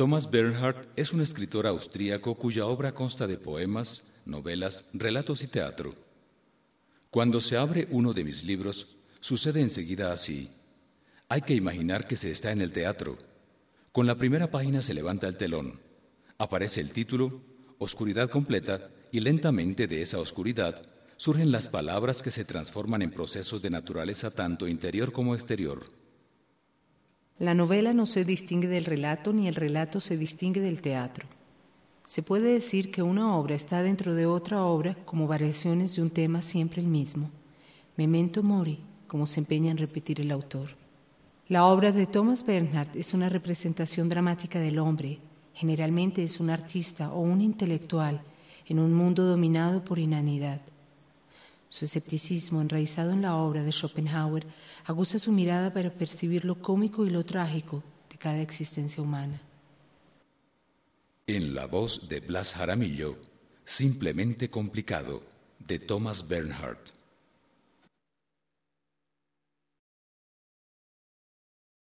Thomas Bernhard es un escritor austríaco cuya obra consta de poemas, novelas, relatos y teatro. Cuando se abre uno de mis libros, sucede enseguida así. Hay que imaginar que se está en el teatro. Con la primera página se levanta el telón. Aparece el título, Oscuridad completa, y lentamente de esa oscuridad surgen las palabras que se transforman en procesos de naturaleza tanto interior como exterior. La novela no se distingue del relato ni el relato se distingue del teatro. Se puede decir que una obra está dentro de otra obra como variaciones de un tema siempre el mismo. Memento mori, como se empeña en repetir el autor. La obra de Thomas Bernhard es una representación dramática del hombre. Generalmente es un artista o un intelectual en un mundo dominado por inanidad. Su escepticismo, enraizado en la obra de Schopenhauer, aguza su mirada para percibir lo cómico y lo trágico de cada existencia humana. En la voz de Blas Jaramillo, Simplemente complicado, de Thomas Bernhardt.